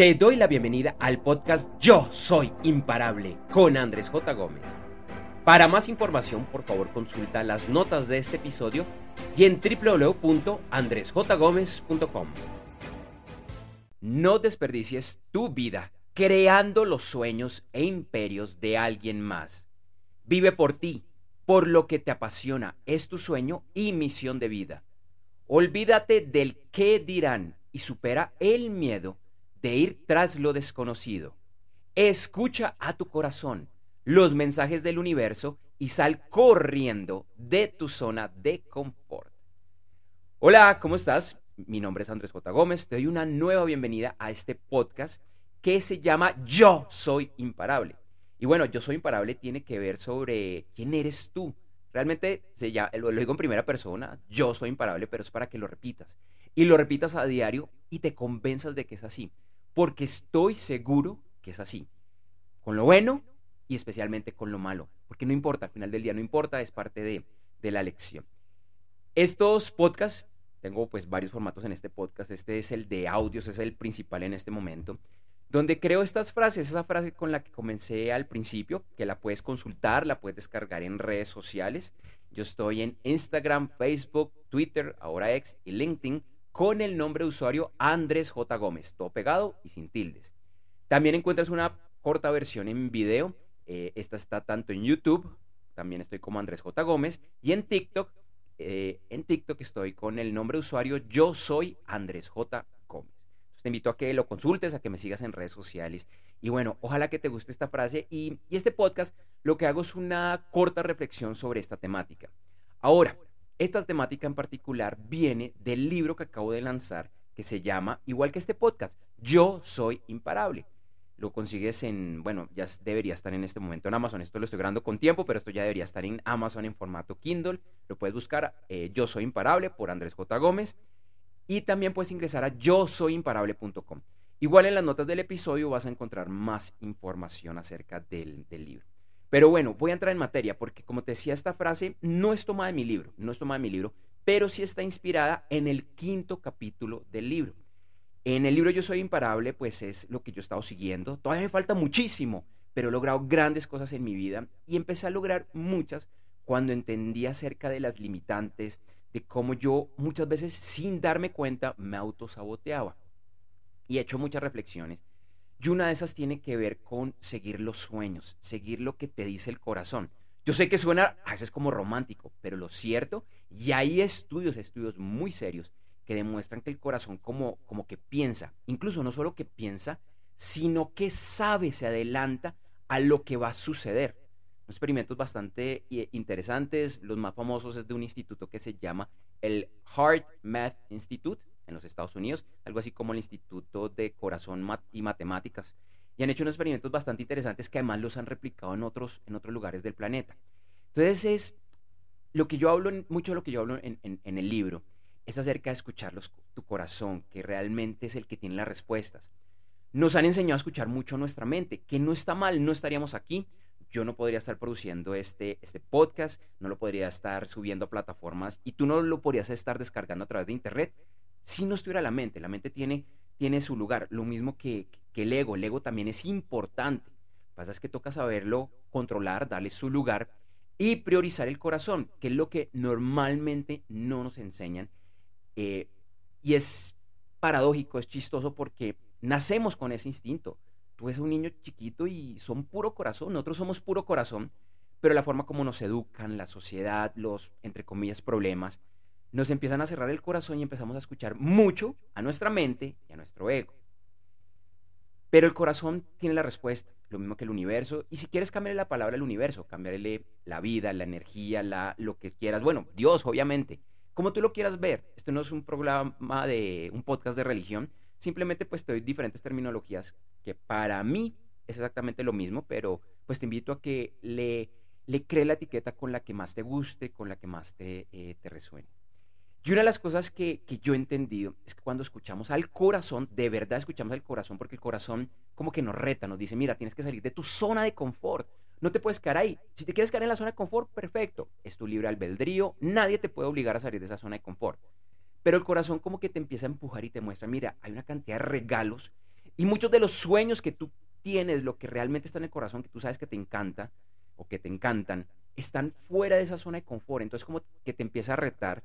Te doy la bienvenida al podcast Yo Soy Imparable con Andrés J. Gómez. Para más información, por favor, consulta las notas de este episodio y en www.andresjgomez.com. No desperdicies tu vida creando los sueños e imperios de alguien más. Vive por ti, por lo que te apasiona, es tu sueño y misión de vida. Olvídate del qué dirán y supera el miedo de ir tras lo desconocido. Escucha a tu corazón los mensajes del universo y sal corriendo de tu zona de confort. Hola, ¿cómo estás? Mi nombre es Andrés J. Gómez. Te doy una nueva bienvenida a este podcast que se llama Yo Soy Imparable. Y bueno, Yo Soy Imparable tiene que ver sobre quién eres tú. Realmente se lo digo en primera persona, yo soy imparable, pero es para que lo repitas. Y lo repitas a diario y te convenzas de que es así porque estoy seguro que es así. Con lo bueno y especialmente con lo malo. Porque no importa, al final del día no importa, es parte de, la lección. Estos podcasts, tengo pues varios formatos en este podcast. Este es el de audios, es el principal en este momento. Donde creo estas frases, esa frase con la que comencé al principio, que la puedes consultar, la puedes descargar en redes sociales. Yo estoy en Instagram, Facebook, Twitter, ahora X y LinkedIn con el nombre de usuario Andrés J. Gómez, todo pegado y sin tildes. También encuentras una corta versión en video. Eh, esta está tanto en YouTube, también estoy como Andrés J. Gómez, y en TikTok, eh, en TikTok estoy con el nombre de usuario Yo Soy Andrés J. Gómez. te invito a que lo consultes, a que me sigas en redes sociales. Y bueno, ojalá que te guste esta frase. y este podcast lo que hago es una corta reflexión sobre esta temática. Ahora, esta temática en particular viene del libro que acabo de lanzar que se llama, igual que este podcast, Yo Soy Imparable. Lo consigues en, bueno, ya debería estar en este momento en Amazon. Esto lo estoy grabando con tiempo, pero esto ya debería estar en Amazon en formato Kindle. Lo puedes buscar eh, Yo Soy Imparable por Andrés J. Gómez. Y también puedes ingresar a yo soy imparable.com. Igual en las notas del episodio vas a encontrar más información acerca del libro. Pero bueno, voy a entrar en materia porque como te decía, esta frase no es tomada de mi libro, no es tomada de mi libro, pero sí está inspirada en el quinto capítulo del libro. En el libro Yo Soy Imparable, pues es lo que yo he estado siguiendo. Todavía me falta muchísimo, pero he logrado grandes cosas en mi vida y empecé a lograr muchas cuando entendí acerca de las limitantes, de cómo yo muchas veces sin darme cuenta me autosaboteaba. Y he hecho muchas reflexiones y una de esas tiene que ver con seguir los sueños, seguir lo que te dice el corazón. Yo sé que suena a veces como romántico, pero lo cierto, y hay estudios, estudios muy serios, que demuestran que el corazón como, como que piensa, incluso no solo que piensa, sino que sabe, se adelanta a lo que va a suceder. Experimentos bastante eh, interesantes, los más famosos es de un instituto que se llama el Heart Math Institute, en los Estados Unidos, algo así como el Instituto de Corazón y Matemáticas. Y han hecho unos experimentos bastante interesantes que además los han replicado en otros, en otros lugares del planeta. Entonces es lo que yo hablo, mucho de lo que yo hablo en, en, el libro, es acerca de escuchar tu corazón, que realmente es el que tiene las respuestas. Nos han enseñado a escuchar mucho nuestra mente, que no está mal, no estaríamos aquí. Yo no podría estar produciendo este, este podcast, no lo podría estar subiendo a plataformas y tú no lo podrías estar descargando a través de internet si no estuviera la mente, la mente tiene, tiene su lugar, lo mismo que, que el ego, el ego también es importante. Lo que pasa es que toca saberlo controlar, darle su lugar y priorizar el corazón, que es lo que normalmente no nos enseñan. Eh, y es paradójico, es chistoso porque nacemos con ese instinto. Tú eres un niño chiquito y son puro corazón, nosotros somos puro corazón, pero la forma como nos educan, la sociedad, los, entre comillas, problemas, nos empiezan a cerrar el corazón y empezamos a escuchar mucho a nuestra mente y a nuestro ego. Pero el corazón tiene la respuesta, lo mismo que el universo. Y si quieres cambiarle la palabra al universo, cambiarle la vida, la energía, la, lo que quieras. Bueno, Dios, obviamente. Como tú lo quieras ver. Esto no es un programa de un podcast de religión. Simplemente pues te doy diferentes terminologías que para mí es exactamente lo mismo, pero pues te invito a que le, le cree la etiqueta con la que más te guste, con la que más te, eh, te resuene. Y una de las cosas que, yo he entendido es que cuando escuchamos al corazón, de verdad escuchamos al corazón, porque el corazón como que nos reta, nos dice, mira, tienes que salir de tu zona de confort. No te puedes quedar ahí. Si te quieres quedar en la zona de confort, perfecto. Es tu libre albedrío. Nadie te puede obligar a salir de esa zona de confort. Pero el corazón como que te empieza a empujar y te muestra, mira, hay una cantidad de regalos Y muchos de los sueños que tú tienes, lo que realmente está en el corazón, que tú sabes que te encanta o que te encantan, están fuera de esa zona de confort. Entonces como que te empieza a retar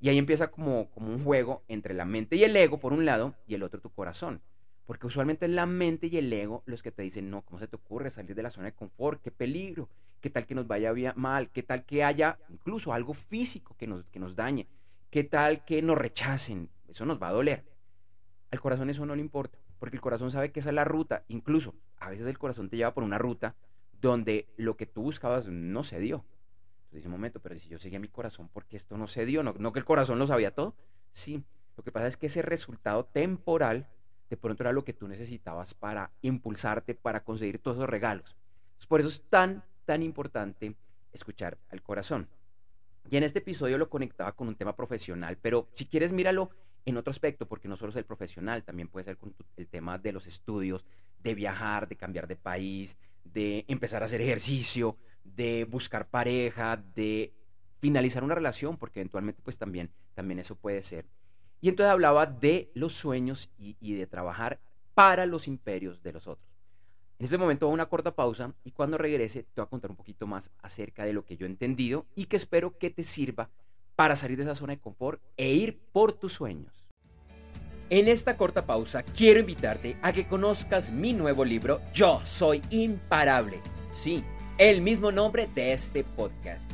y ahí empieza como, como un juego entre la mente y el ego por un lado y el otro tu corazón. Porque usualmente es la mente y el ego los que te dicen, no, ¿cómo se te ocurre salir de la zona de confort? ¡Qué peligro! ¿Qué tal que nos vaya mal? ¿Qué tal que haya incluso algo físico que nos, que nos dañe? ¿Qué tal que nos rechacen? Eso nos va a doler. Al corazón eso no le importa, porque el corazón sabe que esa es la ruta. Incluso a veces el corazón te lleva por una ruta donde lo que tú buscabas no se dio. Entonces un momento, pero si yo seguía mi corazón, ¿por qué esto no se dio? ¿No, no que el corazón lo sabía todo? Sí, lo que pasa es que ese resultado temporal de pronto era lo que tú necesitabas para impulsarte, para conseguir todos esos regalos. por eso es tan, tan importante escuchar al corazón. Y en este episodio lo conectaba con un tema profesional, pero si quieres míralo en otro aspecto, porque no solo es el profesional, también puede ser con el tema de los estudios, de viajar, de cambiar de país, de empezar a hacer ejercicio, de buscar pareja, de finalizar una relación, porque eventualmente pues también, también eso puede ser. Y entonces hablaba de los sueños y, de trabajar para los imperios de los otros. En este momento una corta pausa y cuando regrese te voy a contar un poquito más acerca de lo que yo he entendido y que espero que te sirva para salir de esa zona de confort e ir por tus sueños. En esta corta pausa quiero invitarte a que conozcas mi nuevo libro Yo Soy Imparable. Sí, el mismo nombre de este podcast.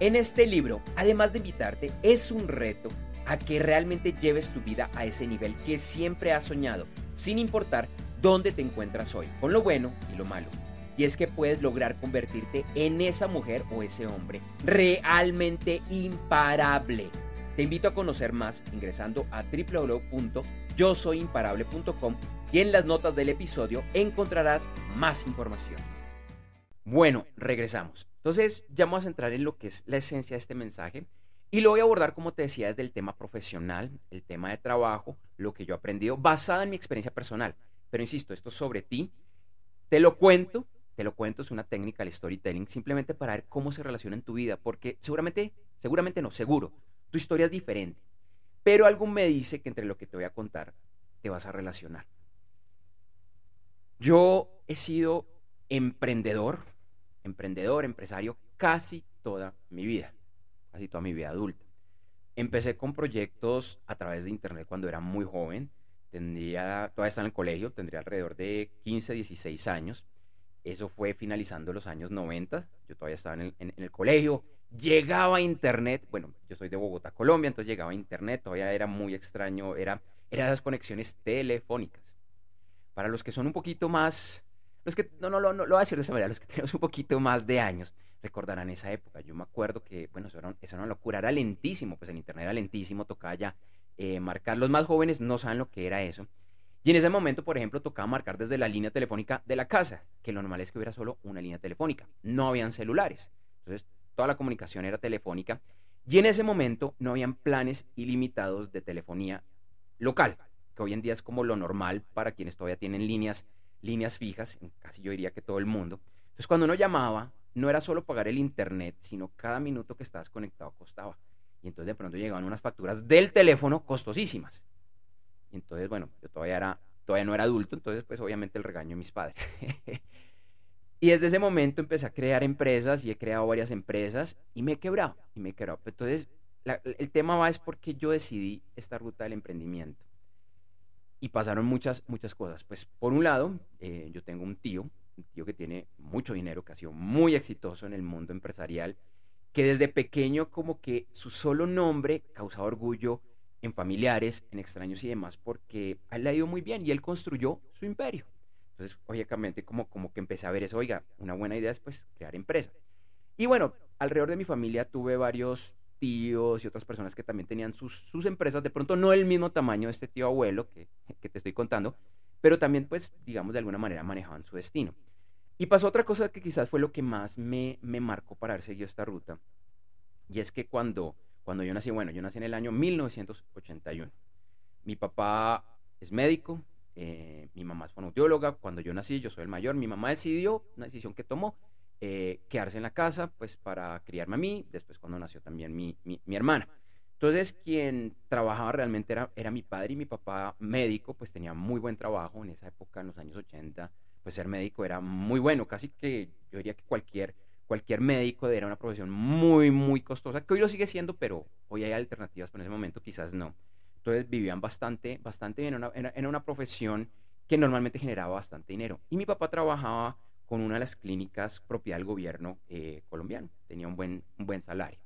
En este libro, además de invitarte, es un reto a que realmente lleves tu vida a ese nivel que siempre has soñado, sin importar dónde te encuentras hoy, con lo bueno y lo malo. Y es que puedes lograr convertirte en esa mujer o ese hombre realmente imparable. Te invito a conocer más ingresando a www.yosoyimparable.com y en las notas del episodio encontrarás más información. Bueno, regresamos. Entonces, ya vamos a entrar en lo que es la esencia de este mensaje y lo voy a abordar, como te decía, desde el tema profesional, el tema de trabajo, lo que yo he aprendido, basada en mi experiencia personal. Pero insisto, esto es sobre ti. Te lo cuento, te lo cuento, es una técnica del storytelling, simplemente para ver cómo se relaciona en tu vida, porque seguramente, seguramente no, seguro, tu historia es diferente. Pero algo me dice que entre lo que te voy a contar, te vas a relacionar. Yo he sido emprendedor, emprendedor, empresario, casi toda mi vida casi toda mi vida adulta. Empecé con proyectos a través de internet cuando era muy joven. Tendría, todavía estaba en el colegio, tendría alrededor de 15, 16 años. Eso fue finalizando los años 90. Yo todavía estaba en el, colegio. Llegaba a internet. Bueno, yo soy de Bogotá, Colombia, entonces llegaba a internet. Todavía era muy extraño. Era, era esas conexiones telefónicas. Para los que son un poquito más. Los que, no, no, no, no lo voy a decir de esa manera. Los que tenemos un poquito más de años recordarán esa época. Yo me acuerdo que, bueno, eso era, una locura, era lentísimo, pues el internet era lentísimo, tocaba ya eh, marcar. Los más jóvenes no saben lo que era eso. Y en ese momento, por ejemplo, tocaba marcar desde la línea telefónica de la casa, que lo normal es que hubiera solo una línea telefónica. No habían celulares. Entonces, toda la comunicación era telefónica. Y en ese momento no habían planes ilimitados de telefonía local, que hoy en día es como lo normal para quienes todavía tienen líneas, líneas fijas, casi yo diría que todo el mundo. Entonces, cuando uno llamaba, no era solo pagar el internet, sino cada minuto que estabas conectado costaba. Y entonces de pronto llegaban unas facturas del teléfono costosísimas. Y entonces, bueno, yo todavía, era, todavía no era adulto, entonces pues obviamente el regaño de mis padres. y desde ese momento empecé a crear empresas y he creado varias empresas y me he quebrado, y me he quebrado. Entonces, el tema va es porque yo decidí esta ruta del emprendimiento. Y pasaron muchas, muchas cosas. Pues por un lado, eh, yo tengo un tío un tío que tiene mucho dinero, que ha sido muy exitoso en el mundo empresarial, que desde pequeño como que su solo nombre causaba orgullo en familiares, en extraños y demás, porque él ha ido muy bien y él construyó su imperio. Entonces, obviamente, como, como que empecé a ver eso, oiga, una buena idea es pues crear empresa. Y bueno, alrededor de mi familia tuve varios tíos y otras personas que también tenían sus, sus empresas, de pronto no el mismo tamaño de este tío abuelo que, que te estoy contando, pero también pues, digamos, de alguna manera manejaban su destino. Y pasó otra cosa que quizás fue lo que más me, me marcó para haber seguido esta ruta. Y es que cuando, cuando yo nací, bueno, yo nací en el año 1981. Mi papá es médico, eh, mi mamá es fonoaudióloga. Cuando yo nací, yo soy el mayor, mi mamá decidió, una decisión que tomó, eh, quedarse en la casa, pues para criarme a mí. Después cuando nació también mi, mi, mi hermana. Entonces, quien trabajaba realmente era, era mi padre y mi papá médico, pues tenía muy buen trabajo en esa época, en los años 80, pues ser médico era muy bueno, casi que yo diría que cualquier, cualquier médico era una profesión muy, muy costosa, que hoy lo sigue siendo, pero hoy hay alternativas, pero en ese momento quizás no. Entonces vivían bastante, bastante bien, era una, profesión que normalmente generaba bastante dinero. Y mi papá trabajaba con una de las clínicas propiedad del gobierno eh, colombiano, tenía un buen, un buen salario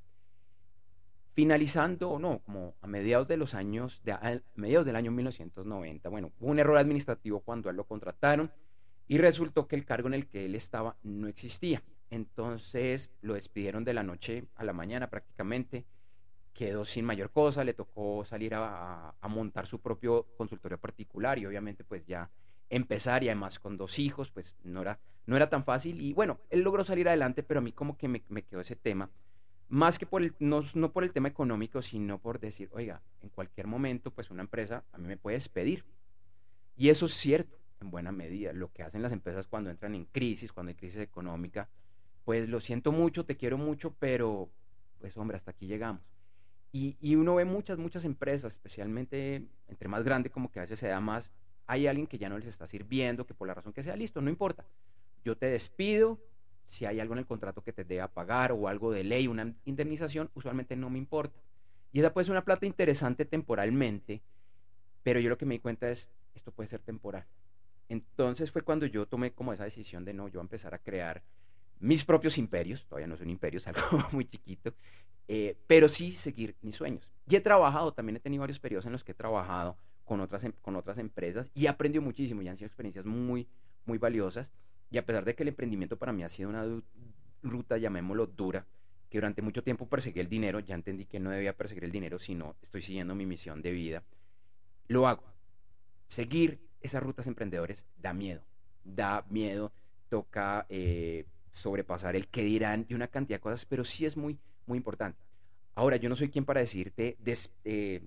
finalizando, o no, como a mediados de los años, de, a mediados del año 1990, bueno, hubo un error administrativo cuando él lo contrataron y resultó que el cargo en el que él estaba no existía. Entonces lo despidieron de la noche a la mañana prácticamente, quedó sin mayor cosa, le tocó salir a, a montar su propio consultorio particular y obviamente pues ya empezar y además con dos hijos, pues no era, no era tan fácil y bueno, él logró salir adelante, pero a mí como que me, me quedó ese tema más que por el, no, no, por el tema económico, sino por decir, oiga, en cualquier momento, pues una empresa a mí me puede despedir. Y eso es cierto, en buena medida. Lo que hacen las empresas cuando entran en crisis, cuando hay crisis económica, pues lo siento mucho, te quiero mucho, pero pues hombre, hasta aquí llegamos. Y, y uno ve muchas, muchas empresas, especialmente entre más grande, como que a veces se da más, hay alguien que ya no les está sirviendo, que por la razón que sea, listo, no importa. Yo te despido, si hay algo en el contrato que te deba pagar o algo de ley, una indemnización, usualmente no me importa. Y esa puede ser una plata interesante temporalmente, pero yo lo que me di cuenta es, esto puede ser temporal. Entonces fue cuando yo tomé como esa decisión de no, yo empezar a crear mis propios imperios, todavía no son imperios, algo muy chiquito, eh, pero sí seguir mis sueños. Y he trabajado, también he tenido varios periodos en los que he trabajado con otras, em, con otras empresas y he aprendido muchísimo y han sido experiencias muy, muy valiosas. Y a pesar de que el emprendimiento para mí ha sido una ruta, llamémoslo dura, que durante mucho tiempo perseguí el dinero, ya entendí que no debía perseguir el dinero, sino estoy siguiendo mi misión de vida, lo hago. Seguir esas rutas emprendedores da miedo, da miedo, toca eh, sobrepasar el que dirán y una cantidad de cosas, pero sí es muy, muy importante. Ahora, yo no soy quien para decirte, eh,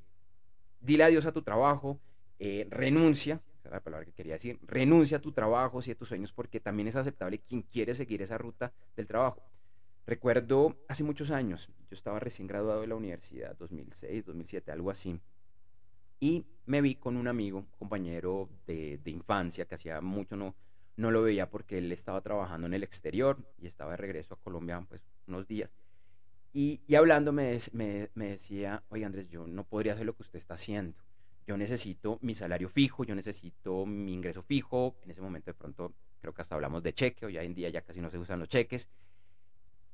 dile adiós a tu trabajo, eh, renuncia, la palabra que quería decir, renuncia a tu trabajo y a tus sueños porque también es aceptable quien quiere seguir esa ruta del trabajo. Recuerdo hace muchos años, yo estaba recién graduado de la universidad, 2006, 2007, algo así, y me vi con un amigo, compañero de, infancia, que hacía mucho no, no lo veía porque él estaba trabajando en el exterior y estaba de regreso a Colombia pues unos días. Y, y hablando me, me, me decía, oye Andrés, yo no podría hacer lo que usted está haciendo yo necesito mi salario fijo, yo necesito mi ingreso fijo. En ese momento de pronto creo que hasta hablamos de cheque, hoy en día ya casi no se usan los cheques.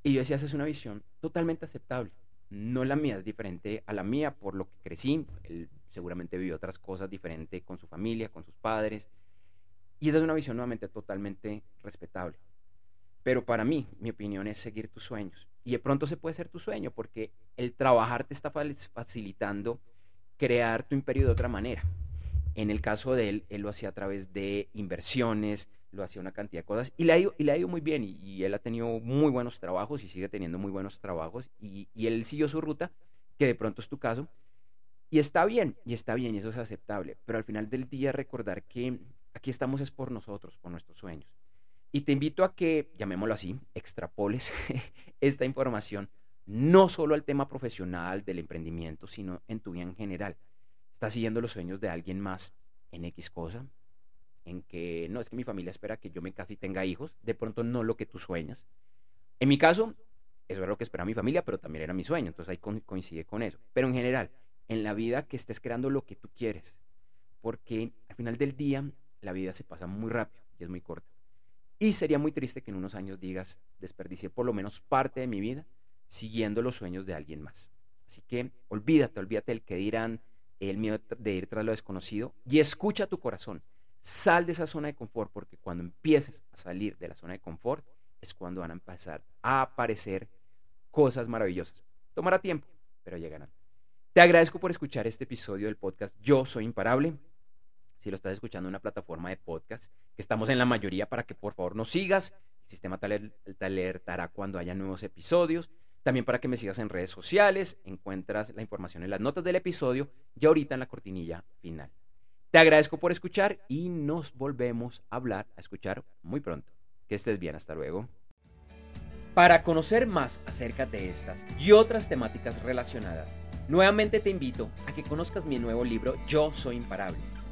Y yo decía, esa es una visión totalmente aceptable. No la mía, es diferente a la mía por lo que crecí. Él seguramente vivió otras cosas diferentes con su familia, con sus padres. Y esa es una visión nuevamente totalmente respetable. Pero para mí, mi opinión es seguir tus sueños. Y de pronto se puede ser tu sueño porque el trabajar te está facilitando crear tu imperio de otra manera. En el caso de él, él lo hacía a través de inversiones, lo hacía una cantidad de cosas y le ha ido, muy bien y, él ha tenido muy buenos trabajos y sigue teniendo muy buenos trabajos y, y, él siguió su ruta, que de pronto es tu caso, y está bien, y está bien, y eso es aceptable, pero al final del día recordar que aquí estamos es por nosotros, por nuestros sueños. Y te invito a que, llamémoslo así, extrapoles esta información no solo al tema profesional del emprendimiento, sino en tu vida en general. Estás siguiendo los sueños de alguien más en X cosa, en que no es que mi familia espera que yo me case y tenga hijos, de pronto no lo que tú sueñas. En mi caso, eso era lo que esperaba mi familia, pero también era mi sueño, entonces ahí coincide con eso. Pero en general, en la vida que estés creando lo que tú quieres, porque al final del día la vida se pasa muy rápido y es muy corta. Y sería muy triste que en unos años digas, desperdicié por lo menos parte de mi vida siguiendo los sueños de alguien más. Así que olvídate, olvídate del que dirán, el miedo de ir tras lo desconocido y escucha tu corazón. Sal de esa zona de confort porque cuando empieces a salir de la zona de confort es cuando van a empezar a aparecer cosas maravillosas. Tomará tiempo, pero llegarán. Te agradezco por escuchar este episodio del podcast Yo Soy Imparable. Si lo estás escuchando en una plataforma de podcast, que estamos en la mayoría para que por favor nos sigas. El sistema te alertará cuando haya nuevos episodios. También para que me sigas en redes sociales, encuentras la información en las notas del episodio y ahorita en la cortinilla final. Te agradezco por escuchar y nos volvemos a hablar, a escuchar muy pronto. Que estés bien, hasta luego. Para conocer más acerca de estas y otras temáticas relacionadas, Nuevamente te invito a que conozcas mi nuevo libro Yo Soy Imparable,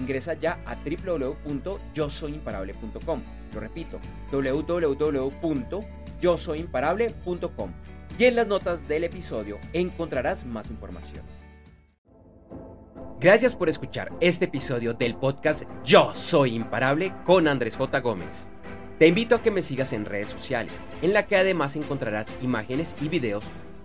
Ingresa ya a www.yosoyimparable.com. Lo repito, www.yosoyimparable.com. Y en las notas del episodio encontrarás más información. Gracias por escuchar este episodio del podcast Yo Soy Imparable con Andrés J. Gómez. Te invito a que me sigas en redes sociales, en la que además encontrarás imágenes y videos